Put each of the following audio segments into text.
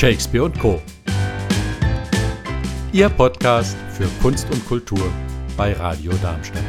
Shakespeare und Co. Ihr Podcast für Kunst und Kultur bei Radio Darmstadt.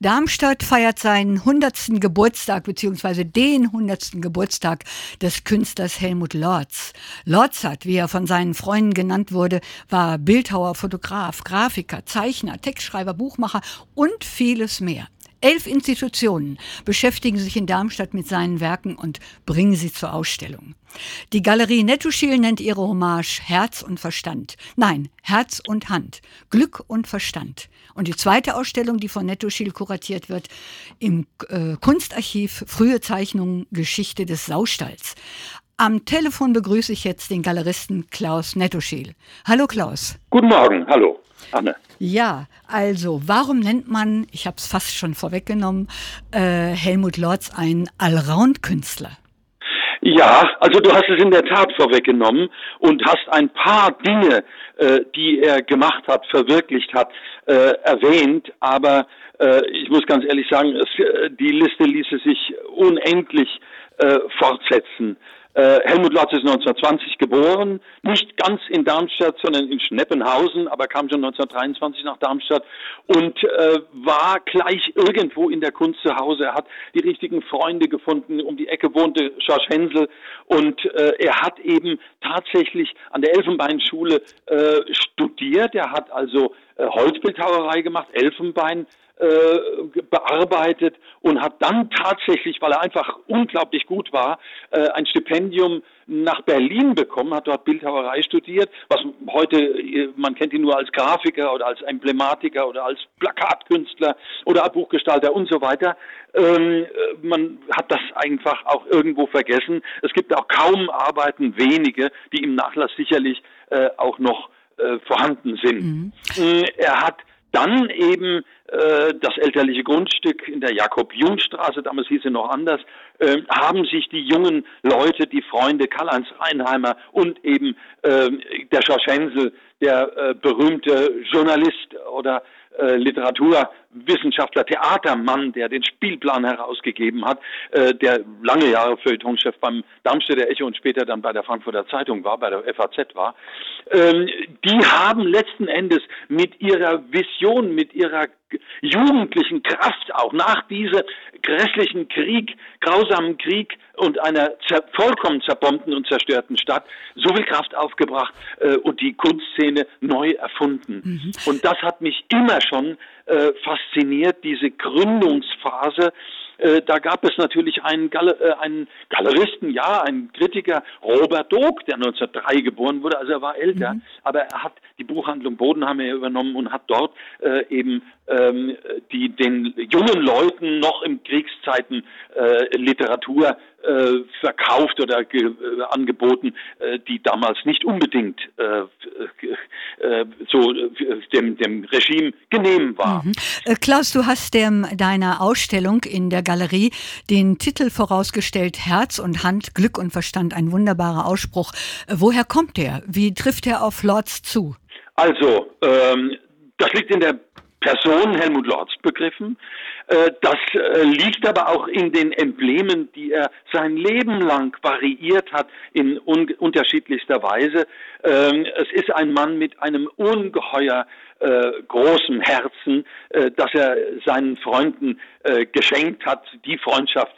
Darmstadt feiert seinen 100. Geburtstag bzw. den 100. Geburtstag des Künstlers Helmut Lorz. Lorz hat, wie er von seinen Freunden genannt wurde, war Bildhauer, Fotograf, Grafiker, Zeichner, Textschreiber, Buchmacher und vieles mehr. Elf Institutionen beschäftigen sich in Darmstadt mit seinen Werken und bringen sie zur Ausstellung. Die Galerie Nettoschil nennt ihre Hommage Herz und Verstand. Nein, Herz und Hand, Glück und Verstand. Und die zweite Ausstellung, die von Nettoschil kuratiert wird, im äh, Kunstarchiv Frühe Zeichnungen Geschichte des Saustalls. Am Telefon begrüße ich jetzt den Galeristen Klaus Nettoschil. Hallo Klaus. Guten Morgen, hallo. Anne. Ja, also warum nennt man, ich habe es fast schon vorweggenommen, äh, Helmut Lorz einen Allround-Künstler? Ja, also du hast es in der Tat vorweggenommen und hast ein paar Dinge, äh, die er gemacht hat, verwirklicht hat, äh, erwähnt, aber äh, ich muss ganz ehrlich sagen, es, äh, die Liste ließe sich unendlich äh, fortsetzen. Äh, Helmut Lotz ist 1920 geboren, nicht ganz in Darmstadt, sondern in Schneppenhausen, aber kam schon 1923 nach Darmstadt und äh, war gleich irgendwo in der Kunst zu Hause. Er hat die richtigen Freunde gefunden. Um die Ecke wohnte George Hensel und äh, er hat eben tatsächlich an der Elfenbeinschule äh, studiert. Er hat also äh, Holzbildhauerei gemacht, Elfenbein bearbeitet und hat dann tatsächlich, weil er einfach unglaublich gut war, äh, ein Stipendium nach Berlin bekommen, hat dort Bildhauerei studiert, was heute, äh, man kennt ihn nur als Grafiker oder als Emblematiker oder als Plakatkünstler oder Buchgestalter und so weiter. Ähm, man hat das einfach auch irgendwo vergessen. Es gibt auch kaum Arbeiten, wenige, die im Nachlass sicherlich äh, auch noch äh, vorhanden sind. Mhm. Er hat dann eben äh, das elterliche Grundstück in der Jakob-Jung-Straße, damals hieß es noch anders, äh, haben sich die jungen Leute, die Freunde Karl-Heinz Reinheimer und eben äh, der Schorsch der äh, berühmte Journalist oder äh, Literaturwissenschaftler, Theatermann, der den Spielplan herausgegeben hat, äh, der lange Jahre Feuilletonchef beim Darmstädter Echo und später dann bei der Frankfurter Zeitung war, bei der FAZ war, ähm, die haben letzten Endes mit ihrer Vision, mit ihrer jugendlichen Kraft auch nach diesem grässlichen Krieg, grausamen Krieg und einer zer vollkommen zerbombten und zerstörten Stadt so viel Kraft aufgebracht äh, und die Kunstszene neu erfunden. Mhm. Und das hat mich immer schon äh, fasziniert, diese Gründungsphase äh, da gab es natürlich einen, Galer, äh, einen Galeristen, ja, einen Kritiker, Robert Doog, der 1903 geboren wurde, also er war älter, mhm. aber er hat die Buchhandlung Bodenheimer übernommen und hat dort äh, eben ähm, die den jungen Leuten noch im Kriegszeiten äh, Literatur äh, verkauft oder angeboten, die damals nicht unbedingt äh, äh, so dem, dem Regime genehm war. Mhm. Klaus, du hast dem, deiner Ausstellung in der Galerie den Titel vorausgestellt Herz und Hand, Glück und Verstand, ein wunderbarer Ausspruch. Woher kommt der? Wie trifft er auf Lords zu? Also, ähm, das liegt in der Person Helmut Lorz begriffen. Äh, das äh, liegt aber auch in den Emblemen, die er sein Leben lang variiert hat in un unterschiedlichster Weise. Ähm, es ist ein Mann mit einem ungeheuer äh, großen Herzen, das er seinen Freunden geschenkt hat. Die Freundschaft,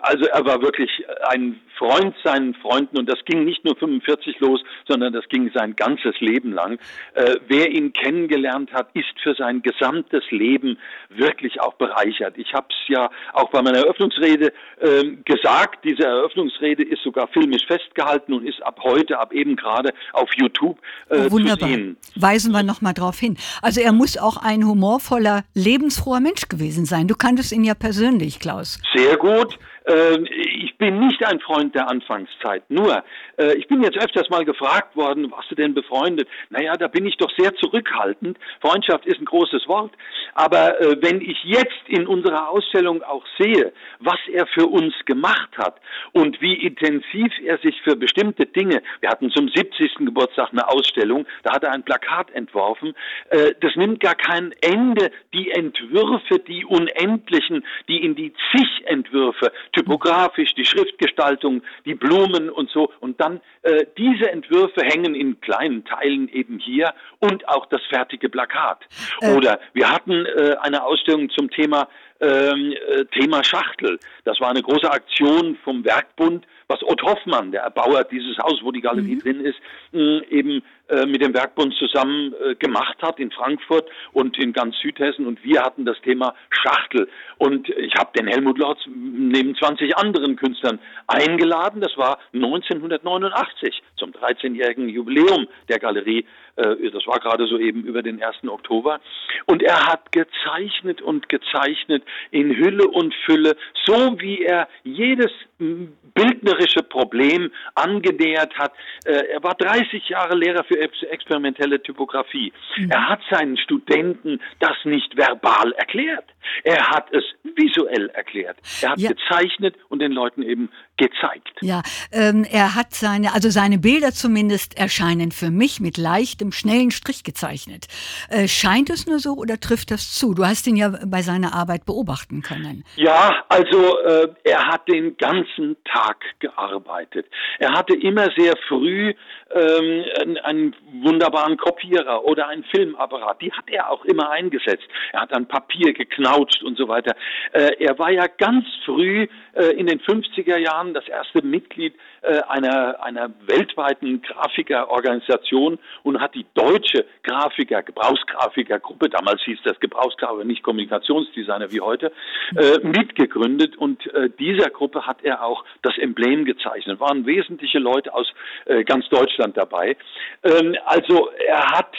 also er war wirklich ein Freund seinen Freunden und das ging nicht nur 45 los, sondern das ging sein ganzes Leben lang. Äh, wer ihn kennengelernt hat, ist für sein gesamtes Leben wirklich auch bereichert. Ich habe es ja auch bei meiner Eröffnungsrede äh, gesagt, diese Eröffnungsrede ist sogar filmisch festgehalten und ist ab heute, ab eben gerade auf YouTube äh, wunderbar. zu sehen. Weisen wir nochmal drauf hin. Also er muss auch ein humorvoller, lebensfroher Mensch gewesen sein. Du kanntest ihn ja persönlich, Klaus. Sehr gut. Ähm, ich bin nicht ein Freund der Anfangszeit. Nur, äh, ich bin jetzt öfters mal gefragt worden, warst du denn befreundet? Naja, da bin ich doch sehr zurückhaltend. Freundschaft ist ein großes Wort. Aber äh, wenn ich jetzt in unserer Ausstellung auch sehe, was er für uns gemacht hat und wie intensiv er sich für bestimmte Dinge, wir hatten zum 70. Geburtstag eine Ausstellung, da hat er ein Plakat entworfen, äh, das nimmt gar kein Ende. Die Entwürfe, die unendlichen, die in die zig Entwürfe, typografisch, die Schriftgestaltung, die Blumen und so. Und dann äh, diese Entwürfe hängen in kleinen Teilen eben hier und auch das fertige Plakat. Äh. Oder wir hatten äh, eine Ausstellung zum Thema ähm, äh, Thema Schachtel. Das war eine große Aktion vom Werkbund, was Ott Hoffmann, der Erbauer dieses Haus, wo die Galerie mhm. drin ist, eben äh, mit dem Werkbund zusammen äh, gemacht hat in Frankfurt und in ganz Südhessen und wir hatten das Thema Schachtel und ich habe den Helmut Lorz neben 20 anderen Künstlern eingeladen. Das war 1989 zum 13-jährigen Jubiläum der Galerie. Äh, das war gerade so eben über den 1. Oktober und er hat gezeichnet und gezeichnet in Hülle und Fülle, so wie er jedes bildnerische Problem angenähert hat. Er war 30 Jahre Lehrer für für experimentelle Typografie. Mhm. Er hat seinen Studenten das nicht verbal erklärt. Er hat es visuell erklärt. Er hat ja. gezeichnet und den Leuten eben gezeigt. Ja, ähm, er hat seine, also seine Bilder zumindest erscheinen für mich mit leichtem, schnellen Strich gezeichnet. Äh, scheint es nur so oder trifft das zu? Du hast ihn ja bei seiner Arbeit beobachten können. Ja, also äh, er hat den ganzen Tag gearbeitet. Er hatte immer sehr früh ähm, einen wunderbaren Kopierer oder einen Filmapparat. Die hat er auch immer eingesetzt. Er hat dann Papier geknautscht und so weiter. Äh, er war ja ganz früh äh, in den 50er Jahren das erste Mitglied äh, einer, einer weltweiten Grafikerorganisation und hat die deutsche Grafiker, Gebrauchsgrafikergruppe, damals hieß das Gebrauchsgrafiker, nicht Kommunikationsdesigner wie heute, äh, mitgegründet und äh, dieser Gruppe hat er auch das Emblem gezeichnet. Waren wesentliche Leute aus äh, ganz Deutschland dabei. Ähm, also er hat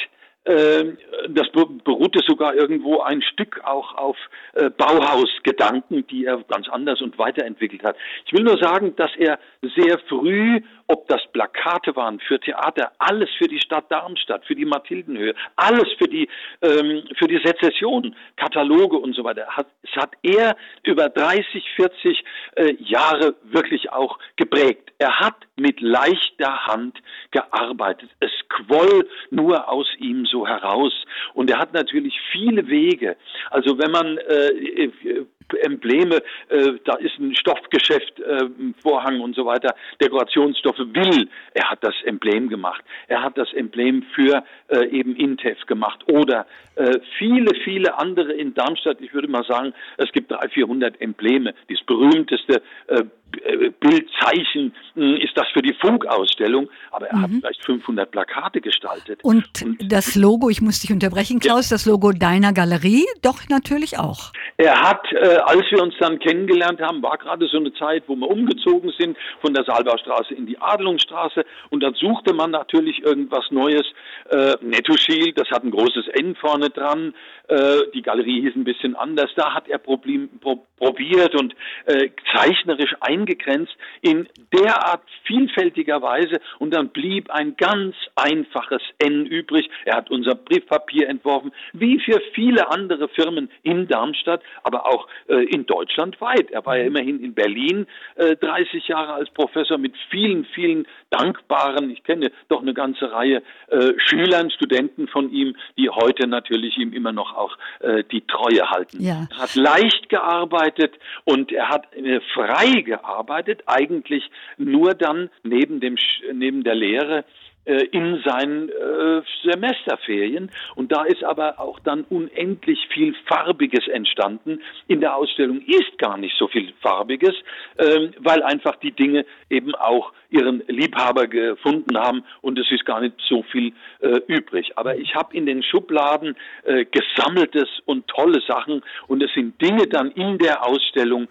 das beruhte sogar irgendwo ein Stück auch auf äh, Bauhausgedanken, die er ganz anders und weiterentwickelt hat. Ich will nur sagen, dass er sehr früh ob das Plakate waren für Theater, alles für die Stadt Darmstadt, für die Mathildenhöhe, alles für die, ähm, für die Sezession, Kataloge und so weiter. Hat, hat er über 30, 40 äh, Jahre wirklich auch geprägt. Er hat mit leichter Hand gearbeitet. Es quoll nur aus ihm so heraus. Und er hat natürlich viele Wege. Also wenn man äh, Embleme, äh, da ist ein Stoffgeschäft, äh, Vorhang und so weiter, Dekorationsstoffe will. Er hat das Emblem gemacht. Er hat das Emblem für äh, eben Intef gemacht oder äh, viele, viele andere in Darmstadt. Ich würde mal sagen, es gibt drei, vierhundert Embleme. Das berühmteste äh, äh, Bildzeichen hm, ist das für die Funkausstellung, aber er mhm. hat vielleicht 500 Plakate gestaltet. Und, und, das Logo, ich muss dich unterbrechen, Klaus, ja. das Logo deiner Galerie, doch natürlich auch. Er hat, äh, als wir uns dann kennengelernt haben, war gerade so eine Zeit, wo wir umgezogen sind von der Saalbaustraße in die Adelungsstraße. Und dann suchte man natürlich irgendwas Neues. Äh, Netto Shield, das hat ein großes N vorne dran, äh, die Galerie hieß ein bisschen anders, da hat er Problem, pro, probiert und äh, zeichnerisch eingegrenzt in derart vielfältiger Weise. Und dann blieb ein ganz einfaches N übrig. Er hat unser Briefpapier entworfen, wie für viele andere Firmen in Darmstadt, aber auch äh, in Deutschland weit. Er war ja immerhin in Berlin äh, 30 Jahre als Professor mit vielen, vielen dankbaren, ich kenne doch eine ganze Reihe äh, Schülern, Studenten von ihm, die heute natürlich ihm immer noch auch äh, die Treue halten. Ja. Er hat leicht gearbeitet und er hat äh, frei gearbeitet, eigentlich nur dann neben dem neben der Lehre in seinen äh, Semesterferien. Und da ist aber auch dann unendlich viel Farbiges entstanden. In der Ausstellung ist gar nicht so viel Farbiges, ähm, weil einfach die Dinge eben auch ihren Liebhaber gefunden haben und es ist gar nicht so viel äh, übrig. Aber ich habe in den Schubladen äh, gesammeltes und tolle Sachen und es sind Dinge dann in der Ausstellung,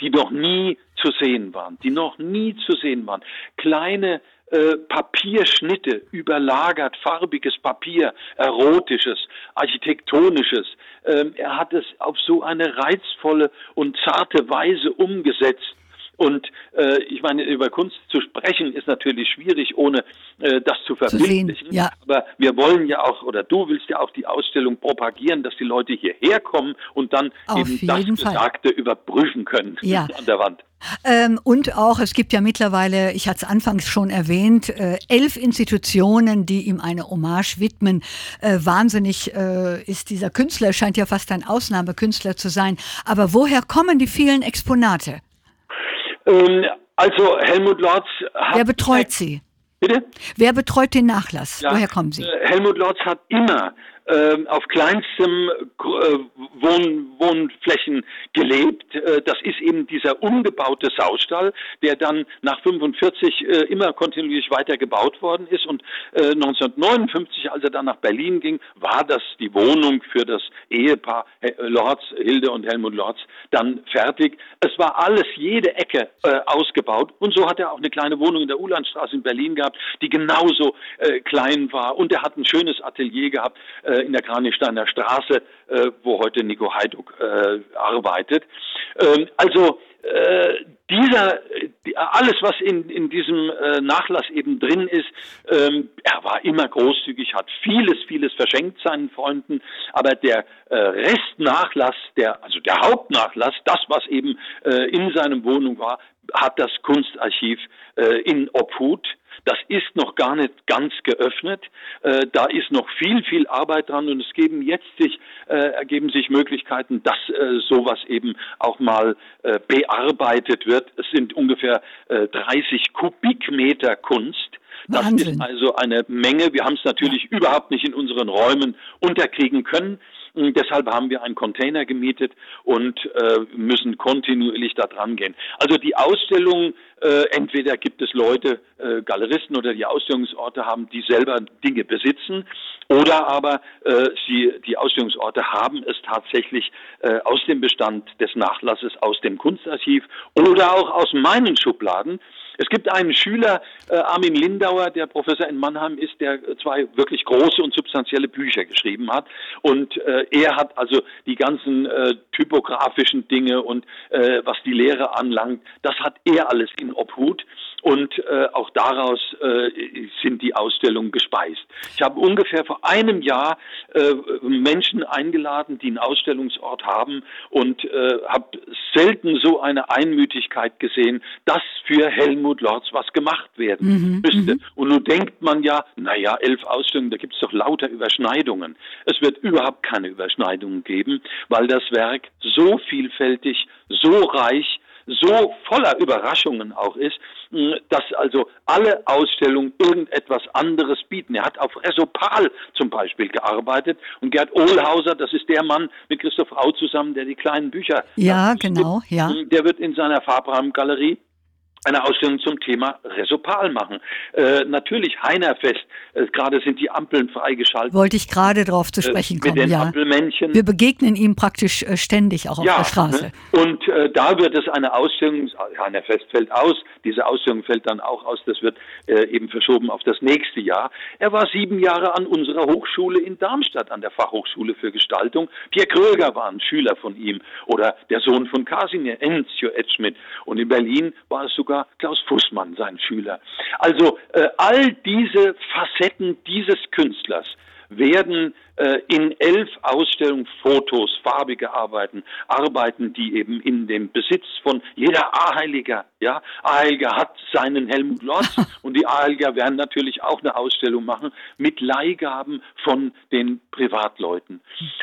die noch nie zu sehen waren, die noch nie zu sehen waren. Kleine äh, Papierschnitte, überlagert, farbiges Papier, erotisches, architektonisches. Ähm, er hat es auf so eine reizvolle und zarte Weise umgesetzt, Und äh, ich meine, über Kunst zu sprechen ist natürlich schwierig, ohne äh, das zu verbindlichen. ja. Aber wir wollen ja auch, oder du willst ja auch die Ausstellung propagieren, dass die Leute hierher kommen und dann Auf eben das jeden Fall. Gesagte überprüfen können Ja. an der Wand. Ähm, und auch, es gibt ja mittlerweile, ich hatte es anfangs schon erwähnt, äh, elf Institutionen, die ihm eine Hommage widmen. Äh, wahnsinnig äh, ist dieser Künstler, scheint ja fast ein Ausnahmekünstler zu sein. Aber woher kommen die vielen Exponate? Ähm, also Helmut Lorz hat Wer betreut sie? Bitte? Wer betreut den Nachlass? Ja, Woher kommen sie? äh, Helmut Lorz hat immer ähm, auf kleinstem äh, Wohn Wohnflächen gelebt. Äh, das ist eben dieser umgebaute Saustall, der dann nach 45 äh, immer kontinuierlich weiter gebaut worden ist. Und äh, 1959, als er dann nach Berlin ging, war das die Wohnung für das Ehepaar äh, Lorz, Hilde und Helmut Lorz, dann fertig. Es war alles, jede Ecke äh, ausgebaut. Und so hat er auch eine kleine Wohnung in der Ulandstraße in Berlin gehabt, die genauso äh, klein war. Und er hat ein schönes Atelier gehabt äh, in der Kranichsteiner Straße, äh, wo heute Nico Heiduk äh, arbeitet. Ähm, also äh, dieser, die, alles, was in, in diesem äh, Nachlass eben drin ist, ähm, er war immer großzügig, hat vieles, vieles verschenkt seinen Freunden, aber der äh, Restnachlass, der, also der Hauptnachlass, das, was eben äh, in seinem Wohnung war, hat das Kunstarchiv äh, in Obhut. Das ist noch gar nicht ganz geöffnet. Äh, da ist noch viel, viel Arbeit dran und es geben jetzt sich, äh, ergeben sich Möglichkeiten, dass äh, sowas eben auch mal äh, bearbeitet wird. Es sind ungefähr äh, 30 Kubikmeter Kunst. Das Wahnsinn. ist also eine Menge. Wir haben es natürlich überhaupt nicht in unseren Räumen unterkriegen können. Und Deshalb haben wir einen Container gemietet und äh, müssen kontinuierlich da dran gehen. Also die Ausstellung, äh, entweder gibt es Leute, äh, Galeristen oder die Ausstellungsorte haben, die selber Dinge besitzen, oder aber äh, sie, die Ausstellungsorte haben es tatsächlich äh, aus dem Bestand des Nachlasses, aus dem Kunstarchiv oder auch aus meinen Schubladen. Es gibt einen Schüler, äh, Armin Lindauer, der Professor in Mannheim ist, der zwei wirklich große und substanzielle Bücher geschrieben hat. Und äh, er hat also die ganzen äh, typografischen Dinge und äh, was die Lehre anlangt, das hat er alles in Obhut. Und äh, auch daraus äh, sind die Ausstellungen gespeist. Ich habe ungefähr vor einem Jahr äh, Menschen eingeladen, die einen Ausstellungsort haben und äh, habe selten so eine Einmütigkeit gesehen, dass für Helmut Lorz was gemacht werden müsste. Und nun denkt man ja, naja, elf Ausstellungen, da gibt es doch lauter Überschneidungen. Es wird überhaupt keine Überschneidungen geben, weil das Werk so vielfältig, so reich, so voller Überraschungen auch ist, dass also alle Ausstellungen irgendetwas anderes bieten. Er hat auf Resopal zum Beispiel gearbeitet und Gerd Ohlhauser, das ist der Mann mit Christoph Rau zusammen, der die kleinen Bücher Ja, genau, ja. Der wird in seiner Farbrahmengalerie eine Ausstellung zum Thema Resopal machen. Äh, natürlich Heinerfest, äh, gerade sind die Ampeln freigeschaltet. Wollte ich gerade drauf zu äh, sprechen mit kommen, den ja. Ampelmännchen. Wir begegnen ihm praktisch äh, ständig auch auf der Straße. ne? Und äh, da wird es eine Ausstellung, Heinerfest fällt aus, diese Ausstellung fällt dann auch aus, das wird äh, eben verschoben auf das nächste Jahr. Er war sieben Jahre an unserer Hochschule in Darmstadt, an der Fachhochschule für Gestaltung. Pierre Kröger war ein Schüler von ihm oder der Sohn von Casimir, Enzio Edschmidt. Und in Berlin war es sogar Klaus Fußmann, sein Schüler. Also äh, all diese Facetten dieses Künstlers werden äh, in elf Ausstellungen Fotos, farbige Arbeiten, Arbeiten, die eben in dem Besitz von jeder Aheiliger, ja, Aheiliger hat seinen Helmut Lotz und die Aheiliger werden natürlich auch eine Ausstellung machen mit Leihgaben von den Privatleuten.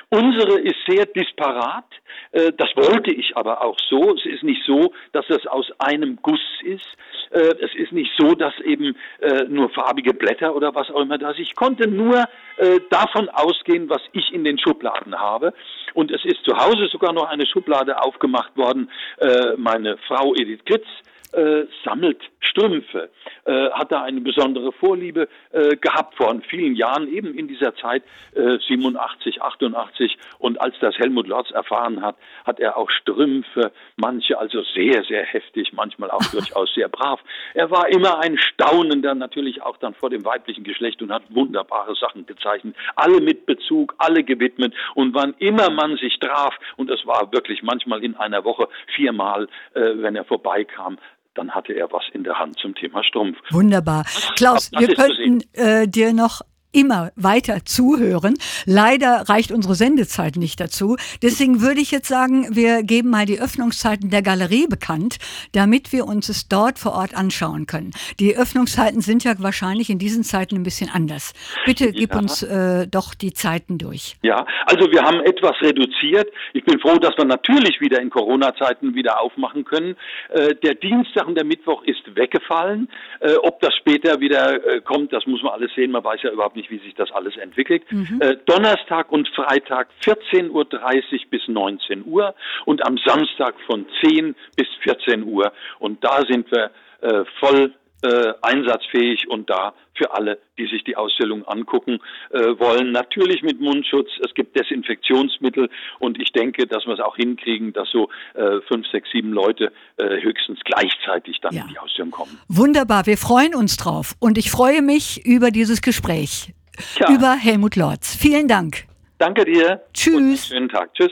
Unsere ist sehr disparat, äh, das wollte ich aber auch so. Es ist nicht so, dass das aus einem Guss ist. Äh, es ist nicht so, dass eben äh, nur farbige Blätter oder was auch immer da ist. Ich konnte nur äh, davon ausgehen, was ich in den Schubladen habe. Und es ist zu Hause sogar noch eine Schublade aufgemacht worden. Äh, meine Frau Edith Kritz äh, sammelt Strümpfe äh, hat er eine besondere Vorliebe äh, gehabt vor vielen Jahren, eben in dieser Zeit äh, 87, 88. Und als das Helmut Lotz erfahren hat, hat er auch Strümpfe, manche also sehr, sehr heftig, manchmal auch durchaus sehr brav. Er war immer ein Staunender, natürlich auch dann vor dem weiblichen Geschlecht und hat wunderbare Sachen gezeichnet. Alle mit Bezug, alle gewidmet. Und wann immer man sich traf, und das war wirklich manchmal in einer Woche viermal, äh, wenn er vorbeikam, dann hatte er was in der Hand zum Thema Strumpf. Wunderbar. Klaus, wir könnten äh, dir noch immer weiter zuhören. Leider reicht unsere Sendezeit nicht dazu. Deswegen würde ich jetzt sagen, wir geben mal die Öffnungszeiten der Galerie bekannt, damit wir uns es dort vor Ort anschauen können. Die Öffnungszeiten sind ja wahrscheinlich in diesen Zeiten ein bisschen anders. Bitte gib ja. uns äh, doch die Zeiten durch. Ja, also wir haben etwas reduziert. Ich bin froh, dass wir natürlich wieder in Corona-Zeiten wieder aufmachen können. Äh, der Dienstag und der Mittwoch ist weggefallen. Äh, ob das später wieder äh, kommt, das muss man alles sehen. Man weiß ja überhaupt nicht, nicht, wie sich das alles entwickelt. Mhm. Äh, Donnerstag und Freitag 14.30 Uhr bis 19 Uhr und am Samstag von 10 bis 14 Uhr. Und da sind wir äh, voll äh, einsatzfähig und da für alle, die sich die Ausstellung angucken äh, wollen. Natürlich mit Mundschutz. Es gibt Desinfektionsmittel und ich denke, dass wir es auch hinkriegen, dass so äh, fünf, sechs, sieben Leute äh, höchstens gleichzeitig dann ja. in die Ausstellung kommen. Wunderbar, wir freuen uns drauf und ich freue mich über dieses Gespräch Tja. über Helmut Lorz. Vielen Dank. Danke dir. Tschüss. schönen Tag. Tschüss.